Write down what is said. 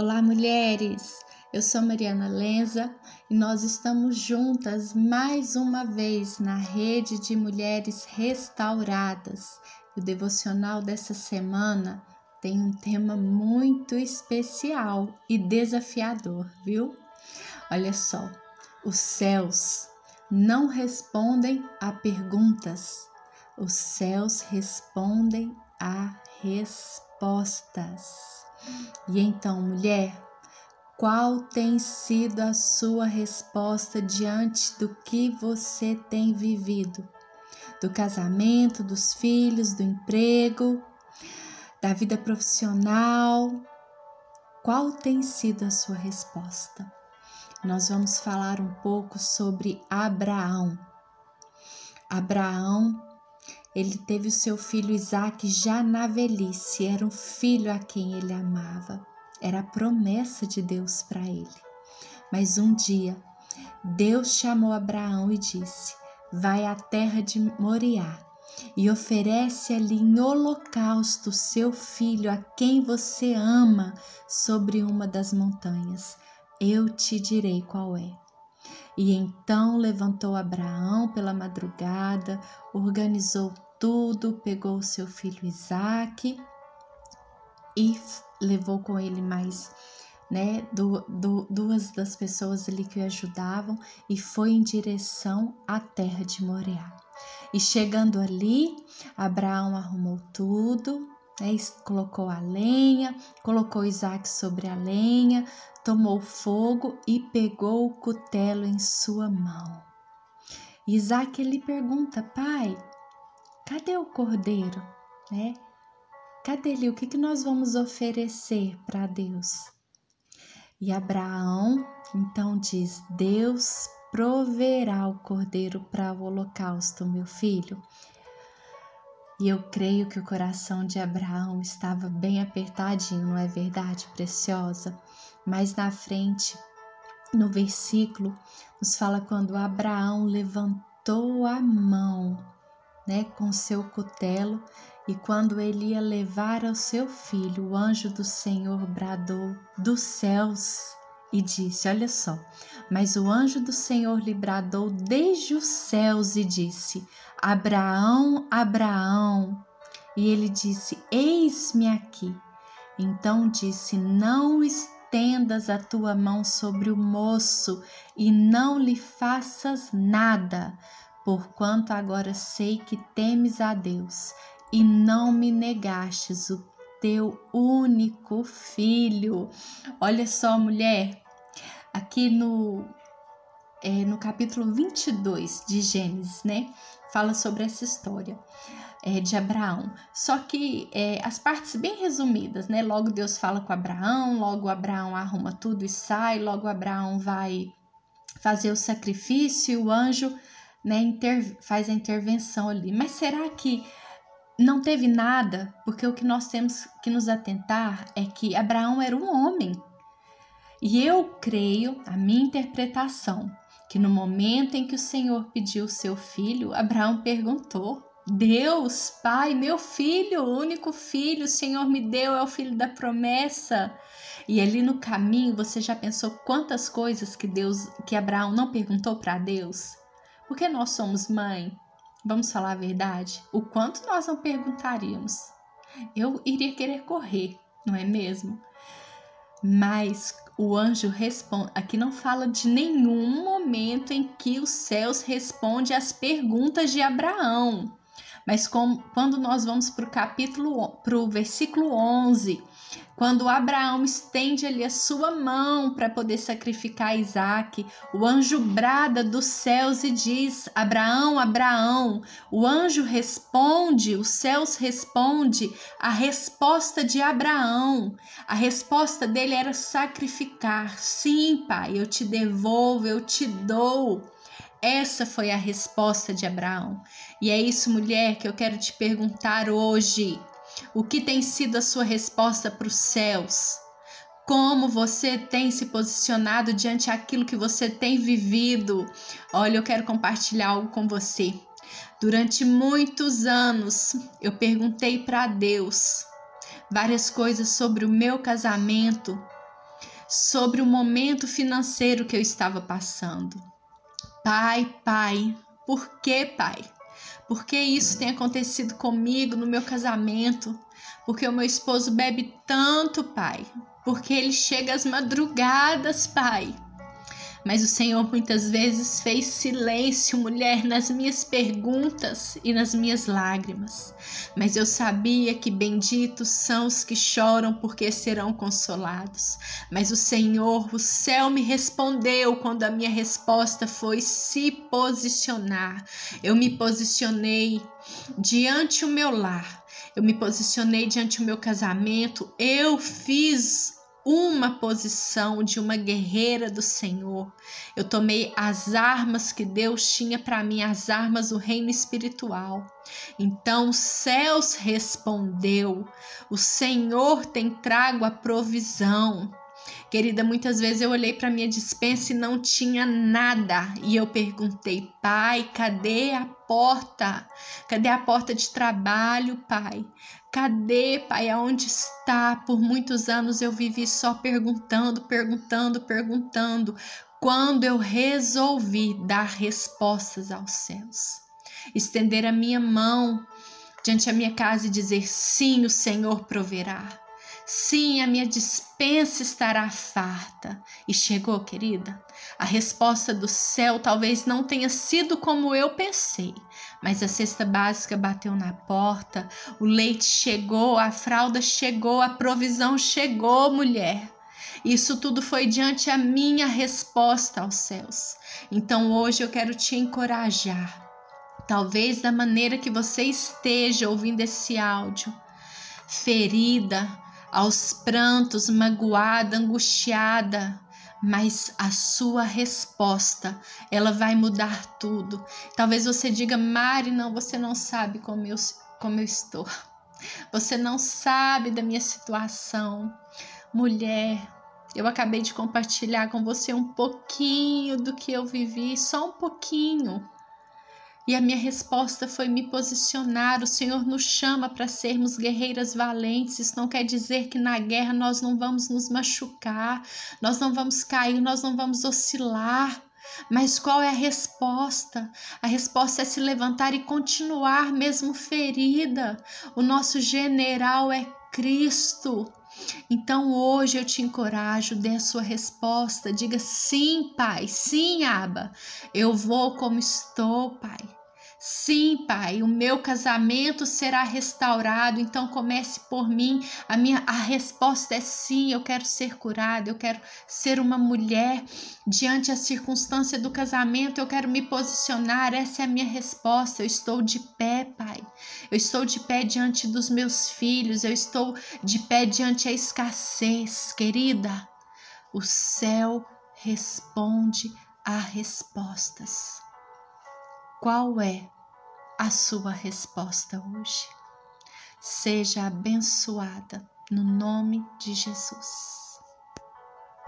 Olá, mulheres! Eu sou Mariana Lenza e nós estamos juntas mais uma vez na rede de mulheres restauradas. O devocional dessa semana tem um tema muito especial e desafiador, viu? Olha só, os céus não respondem a perguntas, os céus respondem a respostas. E então, mulher, qual tem sido a sua resposta diante do que você tem vivido? Do casamento, dos filhos, do emprego, da vida profissional? Qual tem sido a sua resposta? Nós vamos falar um pouco sobre Abraão. Abraão ele teve o seu filho Isaac já na velhice, era um filho a quem ele amava, era a promessa de Deus para ele. Mas um dia, Deus chamou Abraão e disse: Vai à terra de Moriá e oferece ali em holocausto seu filho a quem você ama sobre uma das montanhas. Eu te direi qual é. E então levantou Abraão pela madrugada, organizou tudo, pegou seu filho Isaac e levou com ele mais né, do, do, duas das pessoas ali que o ajudavam e foi em direção à terra de Moriá. E chegando ali, Abraão arrumou tudo, né, colocou a lenha, colocou Isaac sobre a lenha, tomou fogo e pegou o cutelo em sua mão. Isaac lhe pergunta, pai, cadê o cordeiro, né? Cadê ele? O que, que nós vamos oferecer para Deus? E Abraão então diz: Deus proverá o cordeiro para o holocausto, meu filho. E eu creio que o coração de Abraão estava bem apertadinho, não é verdade, preciosa? Mas na frente, no versículo, nos fala quando Abraão levantou a mão né, com seu cutelo, e quando ele ia levar ao seu filho, o anjo do Senhor bradou dos céus e disse: Olha só, mas o anjo do Senhor lhe bradou desde os céus e disse: Abraão, Abraão. E ele disse: Eis-me aqui. Então disse: Não estendas a tua mão sobre o moço e não lhe faças nada, porquanto agora sei que temes a Deus e não me negastes o teu único filho. Olha só, mulher, aqui no, é, no capítulo 22 de Gênesis, né? Fala sobre essa história. É, de Abraão. Só que é, as partes bem resumidas, né? Logo Deus fala com Abraão, logo Abraão arruma tudo e sai, logo Abraão vai fazer o sacrifício e o anjo né, faz a intervenção ali. Mas será que não teve nada? Porque o que nós temos que nos atentar é que Abraão era um homem. E eu creio, a minha interpretação, que no momento em que o Senhor pediu seu filho, Abraão perguntou: Deus, Pai, meu filho, o único filho, o Senhor me deu, é o filho da promessa. E ali no caminho, você já pensou quantas coisas que Deus, que Abraão não perguntou para Deus? Porque nós somos mãe, vamos falar a verdade, o quanto nós não perguntaríamos. Eu iria querer correr, não é mesmo? Mas o anjo responde, aqui não fala de nenhum momento em que os céus respondem às perguntas de Abraão. Mas com, quando nós vamos para o capítulo, para o versículo 11, quando Abraão estende ali a sua mão para poder sacrificar Isaac, o anjo brada dos céus e diz: Abraão, Abraão. O anjo responde, os céus responde a resposta de Abraão. A resposta dele era sacrificar. Sim, pai, eu te devolvo, eu te dou. Essa foi a resposta de Abraão. E é isso, mulher, que eu quero te perguntar hoje. O que tem sido a sua resposta para os céus? Como você tem se posicionado diante aquilo que você tem vivido? Olha, eu quero compartilhar algo com você. Durante muitos anos, eu perguntei para Deus várias coisas sobre o meu casamento, sobre o momento financeiro que eu estava passando. Pai, pai, por que, pai? Por que isso tem acontecido comigo no meu casamento? Porque o meu esposo bebe tanto, pai. Porque ele chega às madrugadas, pai. Mas o Senhor muitas vezes fez silêncio, mulher, nas minhas perguntas e nas minhas lágrimas. Mas eu sabia que benditos são os que choram, porque serão consolados. Mas o Senhor, o céu me respondeu quando a minha resposta foi se posicionar. Eu me posicionei diante o meu lar. Eu me posicionei diante o meu casamento, eu fiz uma posição de uma guerreira do Senhor. Eu tomei as armas que Deus tinha para mim, as armas do reino espiritual. Então os céus respondeu: O Senhor tem trago a provisão. Querida, muitas vezes eu olhei para minha dispensa e não tinha nada, e eu perguntei: "Pai, cadê a porta? Cadê a porta de trabalho, pai? Cadê, pai? Aonde está? Por muitos anos eu vivi só perguntando, perguntando, perguntando. Quando eu resolvi dar respostas aos céus, estender a minha mão diante da minha casa e dizer: sim, o Senhor proverá. Sim, a minha dispensa estará farta. E chegou, querida. A resposta do céu talvez não tenha sido como eu pensei, mas a cesta básica bateu na porta, o leite chegou, a fralda chegou, a provisão chegou, mulher. Isso tudo foi diante a minha resposta aos céus. Então hoje eu quero te encorajar. Talvez da maneira que você esteja ouvindo esse áudio, ferida, aos prantos, magoada, angustiada, mas a sua resposta, ela vai mudar tudo. Talvez você diga, Mari, não, você não sabe como eu, como eu estou. Você não sabe da minha situação. Mulher, eu acabei de compartilhar com você um pouquinho do que eu vivi, só um pouquinho. E a minha resposta foi me posicionar. O Senhor nos chama para sermos guerreiras valentes. Isso não quer dizer que na guerra nós não vamos nos machucar, nós não vamos cair, nós não vamos oscilar. Mas qual é a resposta? A resposta é se levantar e continuar mesmo ferida. O nosso general é Cristo. Então hoje eu te encorajo, dê a sua resposta, diga sim, Pai, sim, Aba, eu vou como estou, Pai. Sim, Pai, o meu casamento será restaurado, então comece por mim. A minha a resposta é sim, eu quero ser curada, eu quero ser uma mulher diante da circunstância do casamento, eu quero me posicionar. Essa é a minha resposta. Eu estou de pé, Pai. Eu estou de pé diante dos meus filhos, eu estou de pé diante a escassez, querida. O céu responde a respostas. Qual é a sua resposta hoje? Seja abençoada no nome de Jesus.